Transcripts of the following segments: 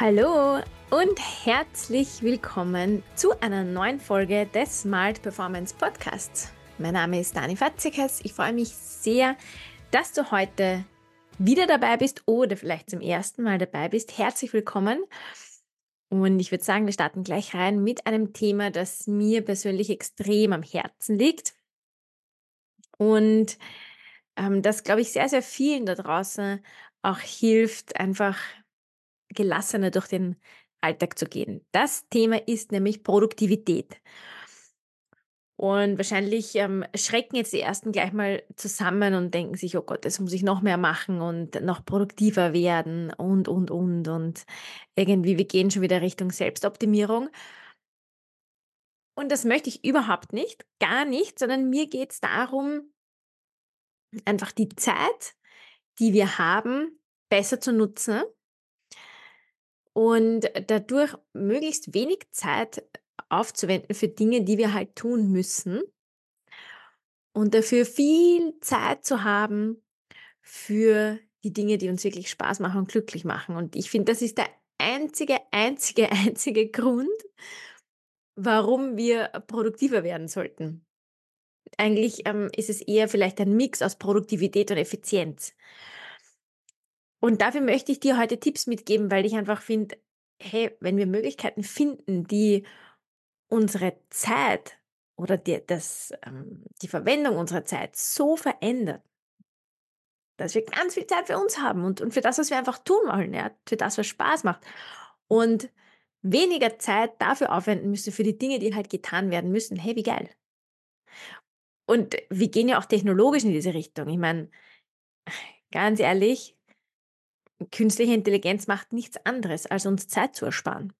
Hallo und herzlich willkommen zu einer neuen Folge des Smart Performance Podcasts. Mein Name ist Dani Fatzikas. Ich freue mich sehr, dass du heute wieder dabei bist oder vielleicht zum ersten Mal dabei bist. Herzlich willkommen. Und ich würde sagen, wir starten gleich rein mit einem Thema, das mir persönlich extrem am Herzen liegt. Und ähm, das, glaube ich, sehr, sehr vielen da draußen auch hilft, einfach gelassener durch den Alltag zu gehen. Das Thema ist nämlich Produktivität. Und wahrscheinlich ähm, schrecken jetzt die ersten gleich mal zusammen und denken sich, oh Gott, das muss ich noch mehr machen und noch produktiver werden und, und, und. Und irgendwie, wir gehen schon wieder Richtung Selbstoptimierung. Und das möchte ich überhaupt nicht, gar nicht, sondern mir geht es darum, einfach die Zeit, die wir haben, besser zu nutzen und dadurch möglichst wenig Zeit aufzuwenden für Dinge, die wir halt tun müssen und dafür viel Zeit zu haben für die Dinge, die uns wirklich Spaß machen und glücklich machen. Und ich finde, das ist der einzige, einzige, einzige Grund, warum wir produktiver werden sollten. Eigentlich ähm, ist es eher vielleicht ein Mix aus Produktivität und Effizienz. Und dafür möchte ich dir heute Tipps mitgeben, weil ich einfach finde, hey, wenn wir Möglichkeiten finden, die unsere Zeit oder die, das, ähm, die Verwendung unserer Zeit so verändert, dass wir ganz viel Zeit für uns haben und, und für das, was wir einfach tun wollen, ja, für das, was Spaß macht. Und weniger Zeit dafür aufwenden müssen, für die Dinge, die halt getan werden müssen. Hey, wie geil. Und wir gehen ja auch technologisch in diese Richtung. Ich meine, ganz ehrlich, künstliche Intelligenz macht nichts anderes, als uns Zeit zu ersparen.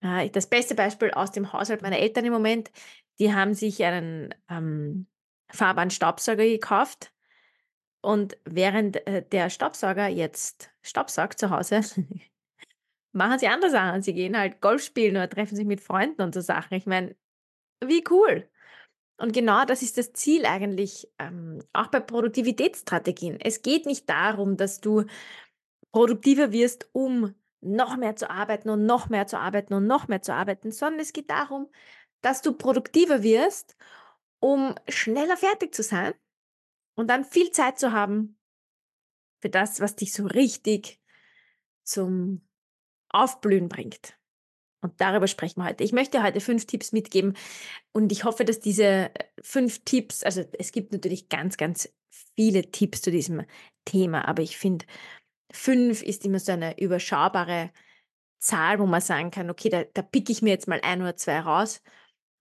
Das beste Beispiel aus dem Haushalt meiner Eltern im Moment, die haben sich einen ähm, fahrbaren Staubsauger gekauft und während äh, der Staubsauger jetzt Staubsaugt zu Hause, machen sie andere Sachen. Sie gehen halt Golf spielen oder treffen sich mit Freunden und so Sachen. Ich meine, wie cool. Und genau das ist das Ziel eigentlich, ähm, auch bei Produktivitätsstrategien. Es geht nicht darum, dass du produktiver wirst, um noch mehr zu arbeiten und noch mehr zu arbeiten und noch mehr zu arbeiten, sondern es geht darum, dass du produktiver wirst, um schneller fertig zu sein und dann viel Zeit zu haben für das, was dich so richtig zum Aufblühen bringt. Und darüber sprechen wir heute. Ich möchte heute fünf Tipps mitgeben und ich hoffe, dass diese äh, fünf Tipps, also es gibt natürlich ganz, ganz viele Tipps zu diesem Thema, aber ich finde, fünf ist immer so eine überschaubare Zahl, wo man sagen kann, okay, da, da picke ich mir jetzt mal ein oder zwei raus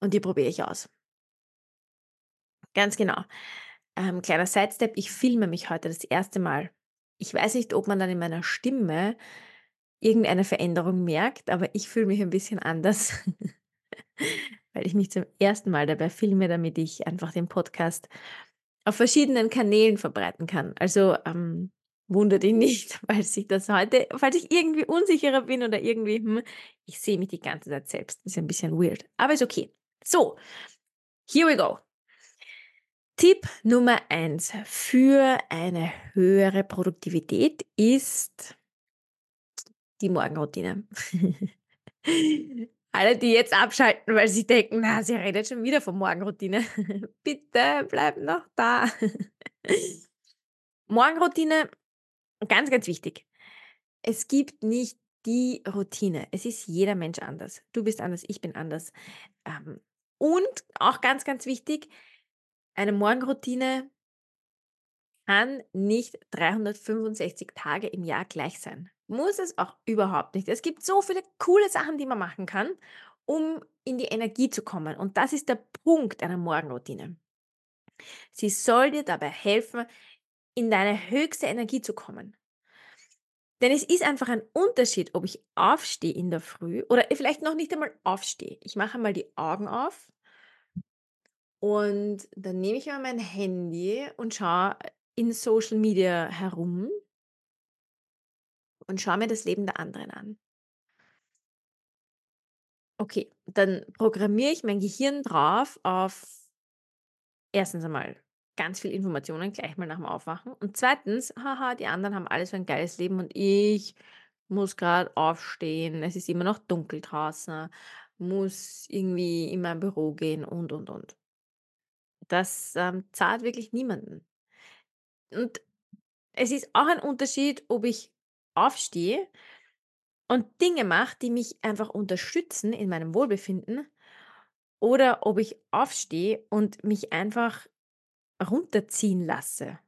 und die probiere ich aus. Ganz genau. Ähm, kleiner Sidestep, ich filme mich heute das erste Mal. Ich weiß nicht, ob man dann in meiner Stimme irgendeine Veränderung merkt, aber ich fühle mich ein bisschen anders, weil ich mich zum ersten Mal dabei filme, damit ich einfach den Podcast auf verschiedenen Kanälen verbreiten kann. Also ähm, wundert dich nicht, falls ich das heute, falls ich irgendwie unsicherer bin oder irgendwie, hm, ich sehe mich die ganze Zeit selbst. Ist ein bisschen weird, aber ist okay. So, here we go. Tipp Nummer eins für eine höhere Produktivität ist die Morgenroutine. Alle, die jetzt abschalten, weil sie denken, na, sie redet schon wieder von Morgenroutine. Bitte bleib noch da. Morgenroutine, ganz, ganz wichtig. Es gibt nicht die Routine. Es ist jeder Mensch anders. Du bist anders, ich bin anders. Ähm, und auch ganz, ganz wichtig, eine Morgenroutine kann nicht 365 Tage im Jahr gleich sein. Muss es auch überhaupt nicht. Es gibt so viele coole Sachen, die man machen kann, um in die Energie zu kommen. Und das ist der Punkt einer Morgenroutine. Sie soll dir dabei helfen, in deine höchste Energie zu kommen. Denn es ist einfach ein Unterschied, ob ich aufstehe in der Früh oder vielleicht noch nicht einmal aufstehe. Ich mache mal die Augen auf und dann nehme ich mal mein Handy und schaue in Social Media herum und schaue mir das Leben der anderen an. Okay, dann programmiere ich mein Gehirn drauf auf erstens einmal ganz viel Informationen gleich mal nach dem Aufwachen und zweitens, haha, die anderen haben alles so ein geiles Leben und ich muss gerade aufstehen, es ist immer noch dunkel draußen, muss irgendwie in mein Büro gehen und, und, und. Das, ähm, zahlt wirklich niemanden. Und es ist auch ein Unterschied, ob ich aufstehe und Dinge mache, die mich einfach unterstützen in meinem Wohlbefinden oder ob ich aufstehe und mich einfach runterziehen lasse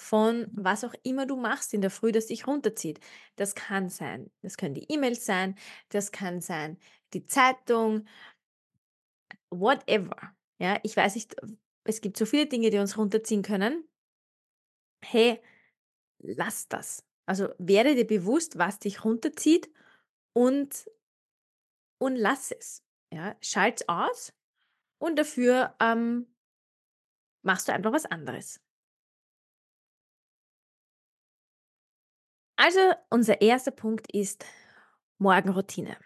von was auch immer du machst in der Früh, das dich runterzieht. Das kann sein, das können die E-Mails sein, das kann sein die Zeitung, whatever. Ja, ich weiß nicht, es gibt so viele Dinge, die uns runterziehen können. Hey, lass das. Also werde dir bewusst, was dich runterzieht und, und lass es. Ja, schalt's aus und dafür ähm, machst du einfach was anderes. Also, unser erster Punkt ist Morgenroutine.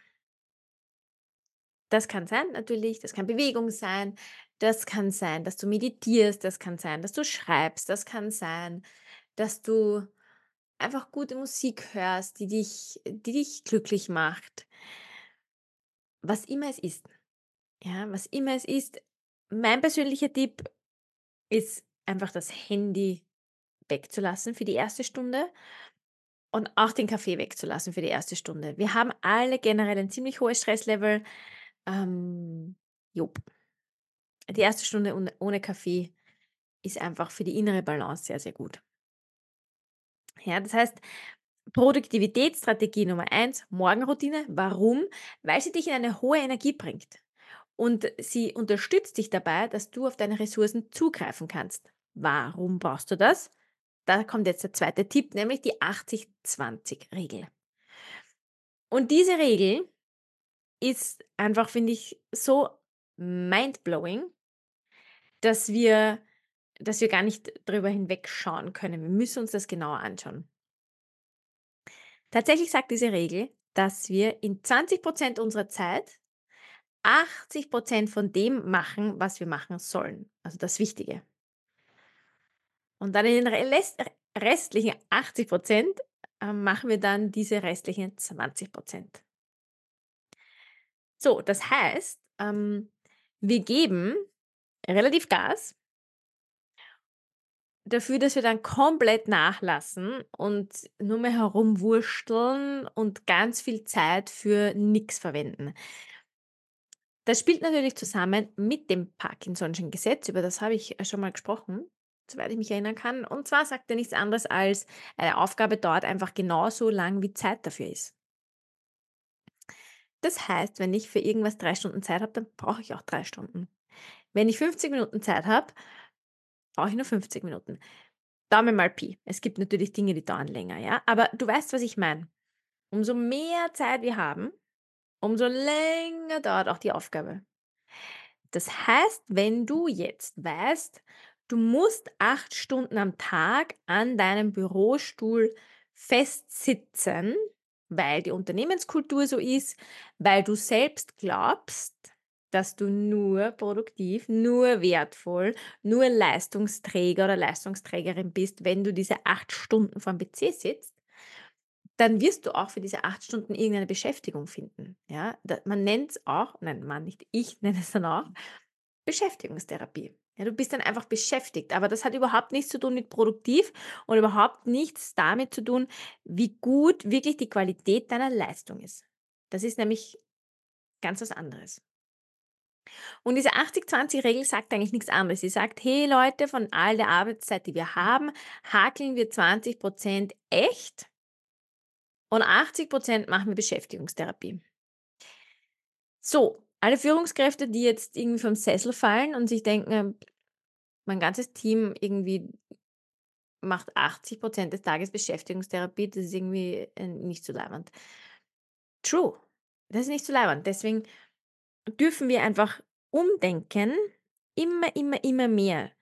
Das kann sein natürlich, das kann Bewegung sein, das kann sein, dass du meditierst, das kann sein, dass du schreibst, das kann sein, dass du einfach gute Musik hörst, die dich die dich glücklich macht. Was immer es ist, ja, was immer es ist. Mein persönlicher Tipp ist einfach das Handy wegzulassen für die erste Stunde und auch den Kaffee wegzulassen für die erste Stunde. Wir haben alle generell ein ziemlich hohes Stresslevel. Ähm, jop. Die erste Stunde ohne Kaffee ist einfach für die innere Balance sehr, sehr gut. Ja, das heißt, Produktivitätsstrategie Nummer eins: Morgenroutine. Warum? Weil sie dich in eine hohe Energie bringt und sie unterstützt dich dabei, dass du auf deine Ressourcen zugreifen kannst. Warum brauchst du das? Da kommt jetzt der zweite Tipp, nämlich die 80-20-Regel. Und diese Regel ist einfach, finde ich, so mindblowing, dass wir dass wir gar nicht drüber hinwegschauen können. Wir müssen uns das genauer anschauen. Tatsächlich sagt diese Regel, dass wir in 20% unserer Zeit 80% von dem machen, was wir machen sollen, also das Wichtige. Und dann in den rest restlichen 80% äh, machen wir dann diese restlichen 20% So, das heißt, ähm, wir geben relativ Gas dafür, dass wir dann komplett nachlassen und nur mehr herumwursteln und ganz viel Zeit für nichts verwenden. Das spielt natürlich zusammen mit dem Parkinson'schen Gesetz, über das habe ich, äh, schon mal gesprochen, soweit ich mich erinnern kann. Und zwar sagt er nichts anderes als, eine Aufgabe dauert einfach genauso lang, wie Zeit dafür ist. Das heißt, wenn ich für irgendwas 3 Stunden Zeit habe, dann brauche ich auch 3 Stunden. Wenn ich 50 Minuten Zeit habe, brauche ich nur 50 Minuten. Daumen mal Pi. Es gibt natürlich Dinge, die dauern länger, ja? Aber du weißt, was ich meine. Umso mehr Zeit wir haben, umso länger dauert auch die Aufgabe. Das heißt, wenn du jetzt weißt, du musst acht Stunden am Tag an deinem Bürostuhl festsitzen, weil die Unternehmenskultur so ist, weil du selbst glaubst, dass du nur produktiv, nur wertvoll, nur Leistungsträger oder Leistungsträgerin bist, wenn du diese acht Stunden vor dem PC sitzt, dann wirst du auch für diese acht Stunden irgendeine Beschäftigung finden. Ja, man nennt es auch, nein, man nicht, ich nenne es dann auch Beschäftigungstherapie. Ja, du bist dann einfach beschäftigt, aber das hat überhaupt nichts zu tun mit produktiv und überhaupt nichts damit zu tun, wie gut wirklich die Qualität deiner Leistung ist. Das ist nämlich ganz was anderes. Und diese 80-20-Regel sagt eigentlich nichts anderes. Sie sagt, hey Leute, von all der Arbeitszeit, die wir haben, hakeln wir 20% echt und 80% machen wir Beschäftigungstherapie. So, alle Führungskräfte, die jetzt irgendwie vom Sessel fallen und sich denken, ähm, mein ganzes Team irgendwie macht 80% des Tages Beschäftigungstherapie, das ist irgendwie äh, nicht so leibend. True, das ist nicht so leibend. Deswegen dürfen wir einfach umdenken, immer, immer, immer mehr,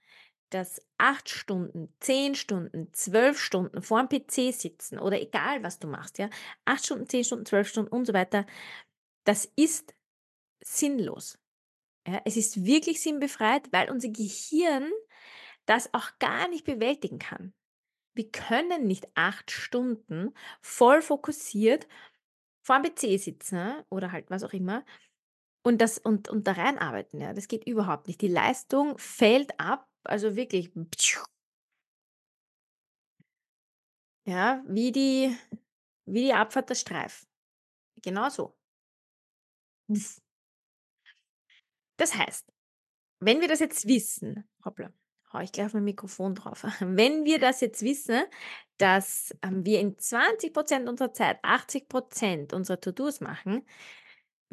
dass acht Stunden, zehn Stunden, zwölf Stunden vor dem PC sitzen oder egal was du machst, ja, acht Stunden, zehn Stunden, zwölf Stunden und so weiter, das ist sinnlos. Ja, es ist wirklich sinnbefreit, weil unser Gehirn das auch gar nicht bewältigen kann. Wir können nicht 8 Stunden voll fokussiert vorm PC sitzen oder halt was auch immer und das und und da reinarbeiten, ja. Das geht überhaupt nicht. Die Leistung fällt ab, also wirklich ja, wie die wie die Abfahrt der Streif. Genau so. Das heißt, wenn wir das jetzt wissen hoppla, haue ich gleich auf mein Mikrofon drauf. Wenn wir das jetzt wissen, dass, ähm, wir in 20% unserer Zeit 80% unserer To-dos machen,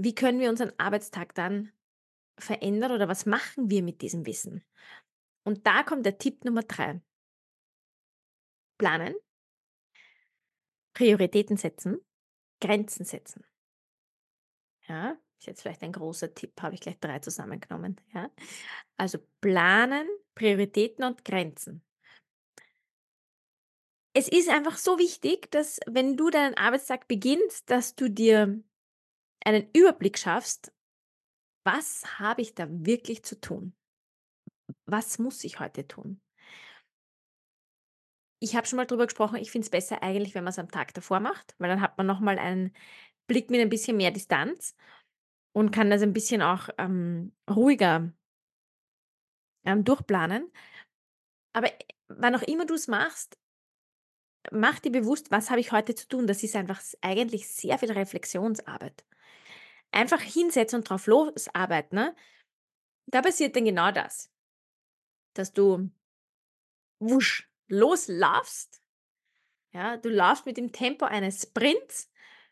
wie können wir unseren Arbeitstag dann verändern oder was machen wir mit diesem Wissen? Und da kommt der Tipp Nummer 3. Planen, Prioritäten setzen, Grenzen setzen. Ja, ist jetzt vielleicht ein großer Tipp, habe ich gleich 3 zusammengenommen, ja. Also planen, Prioritäten und Grenzen. Es ist einfach so wichtig, dass wenn du deinen Arbeitstag beginnst, dass du dir einen Überblick schaffst: „Was habe ich da wirklich zu tun? Was muss ich heute tun?“ Ich habe schon mal drüber gesprochen, ich finde es besser eigentlich, wenn man's am Tag davor macht, weil dann hat man noch mal einen Blick mit ein bisschen mehr Distanz und kann das ein bisschen auch, ähm, ruhiger ähm, durchplanen. Aber, äh, wann auch immer du's machst mach dir bewusst: „Was habe ich heute zu tun?“ Das ist einfach eigentlich sehr viel Reflexionsarbeit. Einfach hinsetzen und drauf losarbeiten, ne? Da passiert dann genau das dass du wusch loslaufst. Ja, du laufst mit dem Tempo eines Sprints,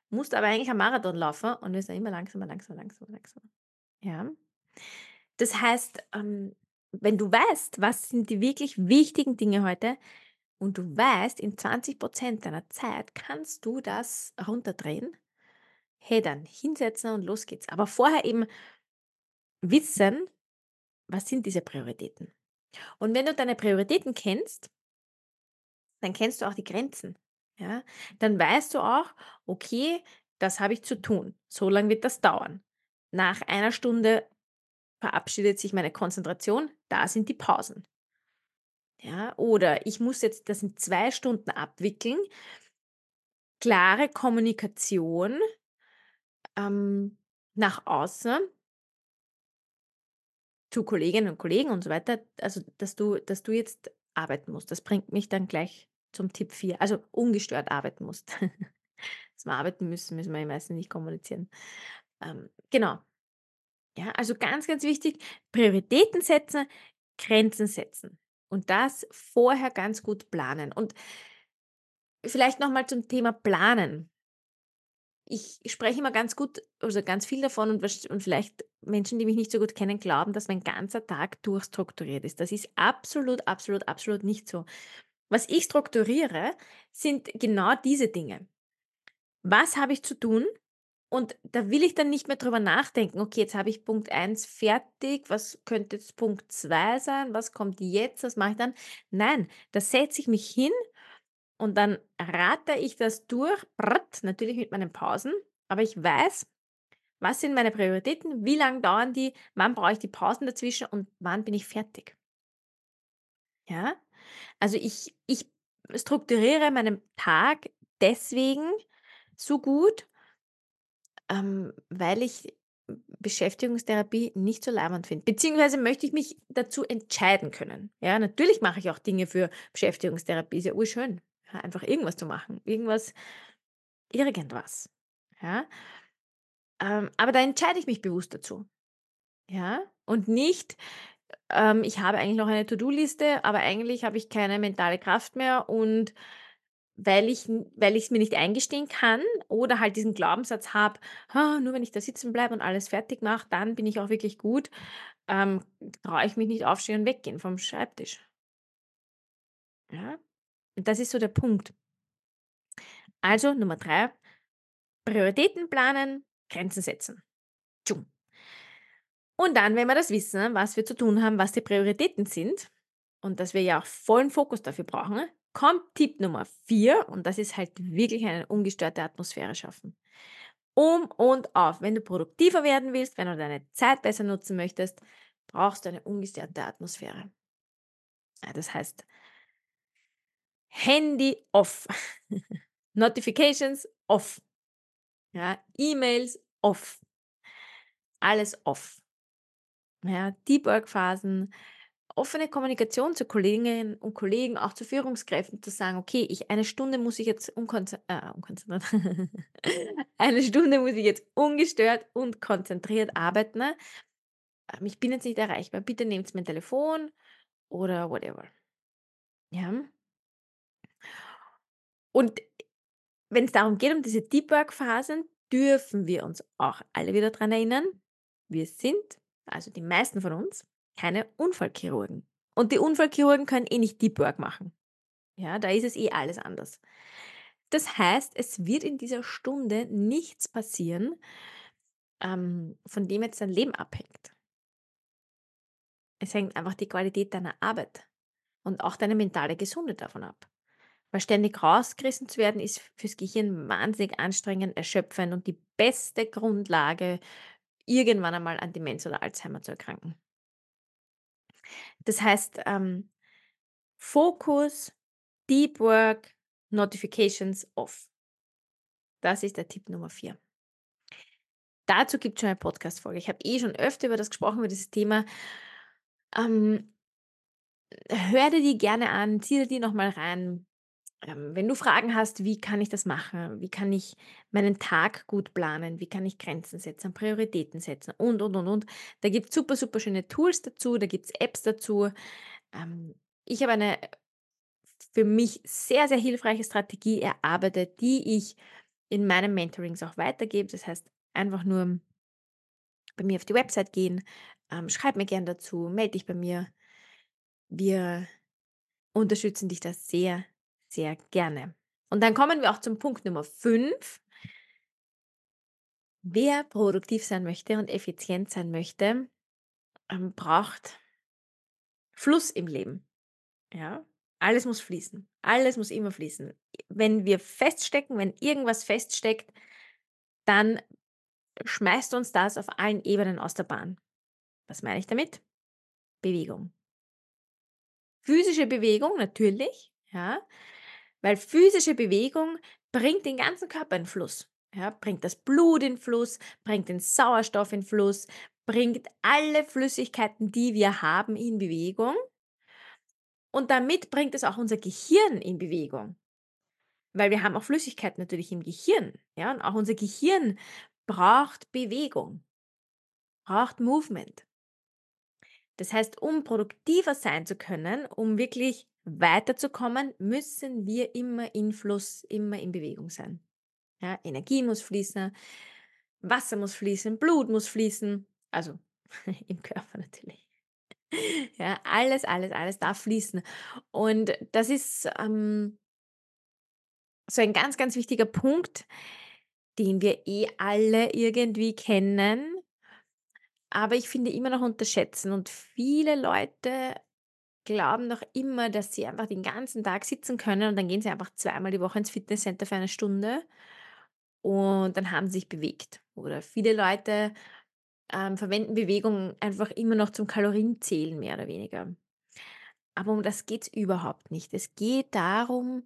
musst aber eigentlich einen Marathon laufen und wirst dann immer langsamer, langsamer, langsamer, langsamer. Ja? Das heißt, ähm, wenn du weißt, was sind die wirklich wichtigen Dinge heute und du weißt, in 20% deiner Zeit kannst du das runterdrehen, hey, dann hinsetzen und los geht's. Aber vorher eben wissen, was sind diese Prioritäten? Und wenn du deine Prioritäten kennst dann kennst du auch die Grenzen, ja? Dann weißt du auch: „Okay, das habe ich zu tun. So lang wird das dauern. Nach einer Stunde verabschiedet sich meine Konzentration, da sind die Pausen.“ Ja, oder ich muss jetzt das in 2 Stunden abwickeln. Klare Kommunikation, ähm, nach außen zu Kolleginnen und Kollegen und so weiter, also, dass du dass du jetzt arbeiten musst. Das bringt mich dann gleich zum Tipp 4, also, ungestört arbeiten musst. Dass wir arbeiten müssen, müssen wir meistens nicht kommunizieren. Ähm, genau. Ja, also, ganz, ganz wichtig, Prioritäten setzen, Grenzen setzen und das vorher ganz gut planen. Und vielleicht noch mal zum Thema Planen. Ich spreche immer ganz gut also, ganz viel davon und und vielleicht Menschen, die mich nicht so gut kennen, glauben, dass mein ganzer Tag durchstrukturiert ist. Das ist absolut, absolut, absolut nicht so. Was ich strukturiere, sind genau diese Dinge. Was habe ich zu tun? Und da will ich dann nicht mehr drüber nachdenken: „Okay, jetzt habe ich Punkt 1 fertig. Was könnte jetzt Punkt 2 sein? Was kommt jetzt? Was mache ich dann?“ Nein, da setze ich mich hin und dann rattere ich das durch, natürlich mit meinen Pausen, aber ich weiß, was sind meine Prioritäten, wie lang dauern die, wann brauche ich die Pausen dazwischen und wann bin ich fertig. Ja? Also, ich ich strukturiere meinen Tag deswegen so gut ähm, weil ich Beschäftigungstherapie nicht so leiwand finde. Beziehungsweise möchte ich mich dazu entscheiden können. Ja, natürlich mache ich auch Dinge für Beschäftigungstherapie, ist ja urschön, ja, einfach irgendwas zu machen, irgendwas irgendwas, ja? Ähm, aber da entscheide ich mich bewusst dazu, ja? Und nicht, ähm, ich habe eigentlich noch eine To-do-Liste, aber eigentlich habe ich keine mentale Kraft mehr und weil ich weil ich's mir nicht eingestehen kann oder halt diesen Glaubenssatz habe: „Ha, nur wenn ich da sitzen bleibe und alles fertig mache, dann bin ich auch wirklich gut“, ähm, traue ich mich nicht aufstehen und weggehen vom Schreibtisch. Ja? Und das ist so der Punkt. Also, Nummer 3, Prioritäten planen, Grenzen setzen. Tschu. Und dann, wenn wir das wissen, was wir zu tun haben, was die Prioritäten sind und dass wir ja auch vollen Fokus dafür brauchen, kommt Tipp Nummer 4 und das ist halt wirklich eine ungestörte Atmosphäre schaffen. Um und auf. Wenn du produktiver werden willst, wenn du deine Zeit besser nutzen möchtest, brauchst du eine ungestörte Atmosphäre. Ja, das heißt Handy off. Notifications off. Ja, E-Mails off. Alles off. Ja, Deep Work Phasen, offene Kommunikation zu Kolleginnen und Kollegen, auch zu Führungskräften zu sagen, okay, ich eine Stunde muss ich jetzt äh, unkonzentriert eine Stunde muss ich jetzt ungestört und konzentriert arbeiten. Ähm, ich bin jetzt nicht erreichbar. Bitte nehmt mein Telefon oder whatever. Ja. Und wenn es darum geht, um diese Deep Work Phasen, dürfen wir uns auch alle wieder daran erinnern, wir sind, also die meisten von uns, keine Unfallchirurgen. Und die Unfallchirurgen können eh nicht Deep Work machen. Ja, da ist es eh alles anders. Das heißt, es wird in dieser Stunde nichts passieren, ähm, von dem jetzt dein Leben abhängt. Es hängt einfach die Qualität deiner Arbeit und auch deine mentale Gesundheit davon ab. Weil ständig rausgerissen zu werden, ist fürs Gehirn wahnsinnig anstrengend, erschöpfend und die beste Grundlage, irgendwann einmal an Demenz oder Alzheimer zu erkranken. Das heißt, ähm, Fokus, Deep Work, Notifications off. Das ist der Tipp Nummer vier. Dazu gibt es schon eine Podcast-Folge. Ich habe eh schon öfter über das gesprochen, über dieses Thema. Ähm, hör dir die gerne an, zieh dir die nochmal rein. Ähm, wenn du Fragen hast, wie kann ich das machen? Wie kann ich meinen Tag gut planen? Wie kann ich Grenzen setzen, Prioritäten setzen und, und, und, und. Da gibt es super, super schöne Tools dazu, da gibt es Apps dazu. Ähm, ich habe eine für mich sehr, sehr hilfreiche Strategie erarbeitet, die ich in meinen Mentorings auch weitergebe. Das heißt, einfach nur bei mir auf die Website gehen, ähm, schreib mir gern dazu, melde dich bei mir. Wir unterstützen dich da sehr, sehr gerne. Und dann kommen wir auch zum Punkt Nummer 5. Wer produktiv sein möchte und effizient sein möchte, ähm, braucht Fluss im Leben. Ja, alles muss fließen. Alles muss immer fließen. Wenn wir feststecken, wenn irgendwas feststeckt, dann schmeißt uns das auf allen Ebenen aus der Bahn. Was meine ich damit? Bewegung. Physische Bewegung natürlich, ja, weil physische Bewegung bringt den ganzen Körper in Fluss. Ja, bringt das Blut in Fluss, bringt den Sauerstoff in Fluss, bringt alle Flüssigkeiten, die wir haben, in Bewegung. Und damit bringt es auch unser Gehirn in Bewegung. Weil wir haben auch Flüssigkeit natürlich im Gehirn. Ja? Und auch unser Gehirn braucht Bewegung, braucht Movement. Das heißt, um produktiver sein zu können, um wirklich weiterzukommen, müssen wir immer in Fluss, immer in Bewegung sein. Ja, Energie muss fließen, Wasser muss fließen, Blut muss fließen, also im Körper natürlich. Ja, alles, alles, alles darf fließen. Und das ist ähm, so ein ganz, ganz wichtiger Punkt, den wir eh alle irgendwie kennen, aber ich finde immer noch unterschätzen. Und viele Leute glauben noch immer, dass sie einfach den ganzen Tag sitzen können und dann gehen sie einfach zweimal die Woche ins Fitnesscenter für eine Stunde und dann haben sie sich bewegt. Oder viele Leute ähm, verwenden Bewegung einfach immer noch zum Kalorienzählen, mehr oder weniger. Aber um das geht es überhaupt nicht. Es geht darum,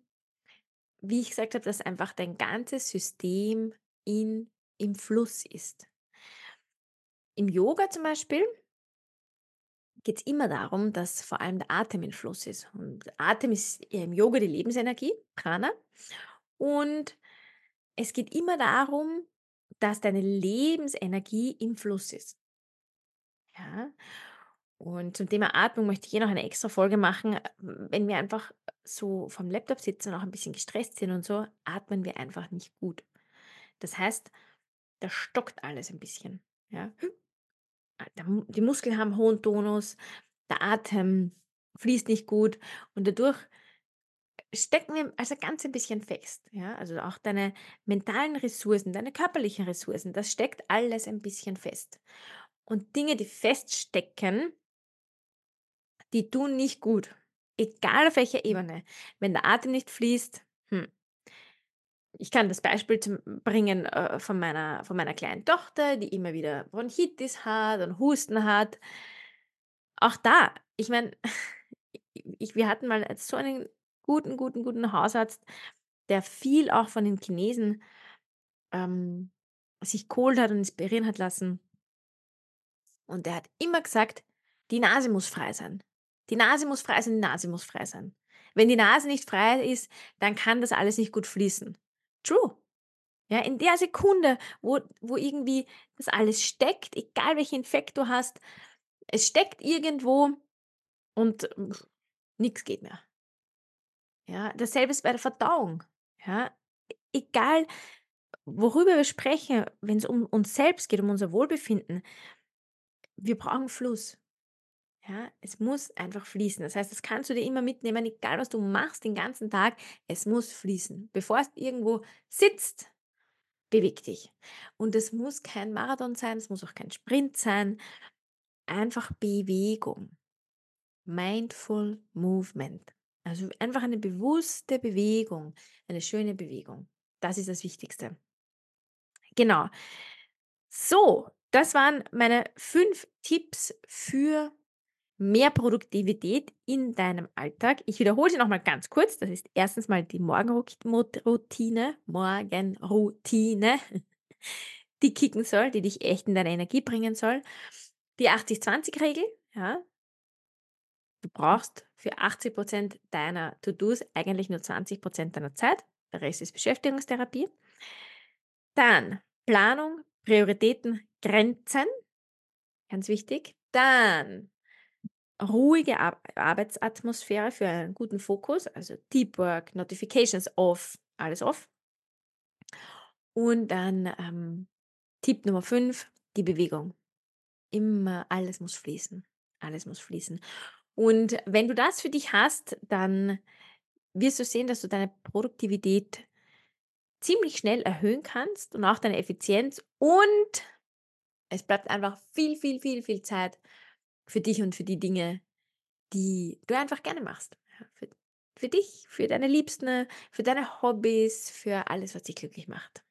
wie ich gesagt habe, dass einfach dein ganzes System in, im Fluss ist. Im Yoga zum Beispiel geht es immer darum, dass vor allem der Atem in Fluss ist. Und Atem ist ja im Yoga die Lebensenergie, Prana. Und es geht immer darum, dass deine Lebensenergie im Fluss ist. Ja. Und zum Thema Atmung möchte ich hier noch eine extra Folge machen. Wenn wir einfach so vom Laptop sitzen und auch ein bisschen gestresst sind und so, atmen wir einfach nicht gut. Das heißt, da stockt alles ein bisschen. Ja. Die Muskeln haben hohen Tonus, der Atem fließt nicht gut und dadurch stecken wir also ganz ein bisschen fest. Ja? Also auch deine mentalen Ressourcen, deine körperlichen Ressourcen, das steckt alles ein bisschen fest. Und Dinge, die feststecken, die tun nicht gut. Egal auf welcher Ebene. Wenn der Atem nicht fließt, hm. Ich kann das Beispiel bringen äh, von, meiner, von meiner kleinen Tochter, die immer wieder Bronchitis hat und Husten hat. Auch da, ich meine, ich, wir hatten mal so einen guten, guten, guten Hausarzt, der viel auch von den Chinesen ähm, sich geholt hat und inspirieren hat lassen. Und der hat immer gesagt, die Nase muss frei sein. Die Nase muss frei sein, die Nase muss frei sein. Wenn die Nase nicht frei ist, dann kann das alles nicht gut fließen. True. Ja, in der Sekunde, wo, wo irgendwie das alles steckt, egal welchen Infekt du hast, es steckt irgendwo und nichts geht mehr. Ja, dasselbe ist bei der Verdauung. Ja, egal worüber wir sprechen, wenn es um uns selbst geht, um unser Wohlbefinden, wir brauchen Fluss. Ja, es muss einfach fließen. Das heißt, das kannst du dir immer mitnehmen, egal was du machst den ganzen Tag, es muss fließen. Bevor es irgendwo sitzt, beweg dich. Und es muss kein Marathon sein, es muss auch kein Sprint sein. Einfach Bewegung. Mindful Movement. Also einfach eine bewusste Bewegung, eine schöne Bewegung. Das ist das Wichtigste. Genau. So, das waren meine fünf Tipps für mehr Produktivität in deinem Alltag. Ich wiederhole sie nochmal ganz kurz. Das ist erstens mal die Morgenroutine, Morgenroutine, die kicken soll, die dich echt in deine Energie bringen soll. Die 80-20-Regel, ja. Du brauchst für 80% deiner To-Dos eigentlich nur 20% deiner Zeit. Der Rest ist Beschäftigungstherapie. Dann Planung, Prioritäten, Grenzen. Ganz wichtig. Dann ruhige Ar Arbeitsatmosphäre für einen guten Fokus, also Deep Work, Notifications off, alles off. Und dann ähm, Tipp Nummer 5, die Bewegung. Immer alles muss fließen. Alles muss fließen. Und wenn du das für dich hast, dann wirst du sehen, dass du deine Produktivität ziemlich schnell erhöhen kannst und auch deine Effizienz und es bleibt einfach viel, viel, viel, viel Zeit für dich und für die Dinge, die du einfach gerne machst. Für, für dich, für deine Liebsten, für deine Hobbys, für alles, was dich glücklich macht.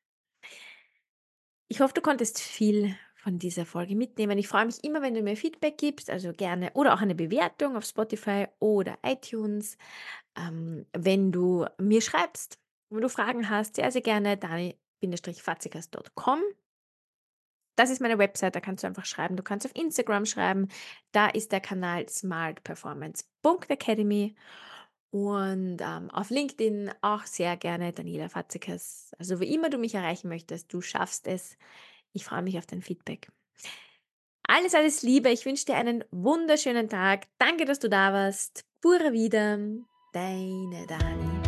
Ich hoffe, du konntest viel von dieser Folge mitnehmen. Ich freue mich immer, wenn du mir Feedback gibst, also gerne oder auch eine Bewertung auf Spotify oder iTunes. Ähm, wenn du mir schreibst, wenn du Fragen hast, sehr, sehr gerne dani-fatzikas.com. Das ist meine Website, da kannst du einfach schreiben. Du kannst auf Instagram schreiben. Da ist der Kanal smartperformance.academy. Und ähm, auf LinkedIn auch sehr gerne Daniela Fatzikas. Also wie immer du mich erreichen möchtest, du schaffst es. Ich freue mich auf dein Feedback. Alles, alles Liebe. Ich wünsche dir einen wunderschönen Tag. Danke, dass du da warst. Pura wieder. Deine Dani.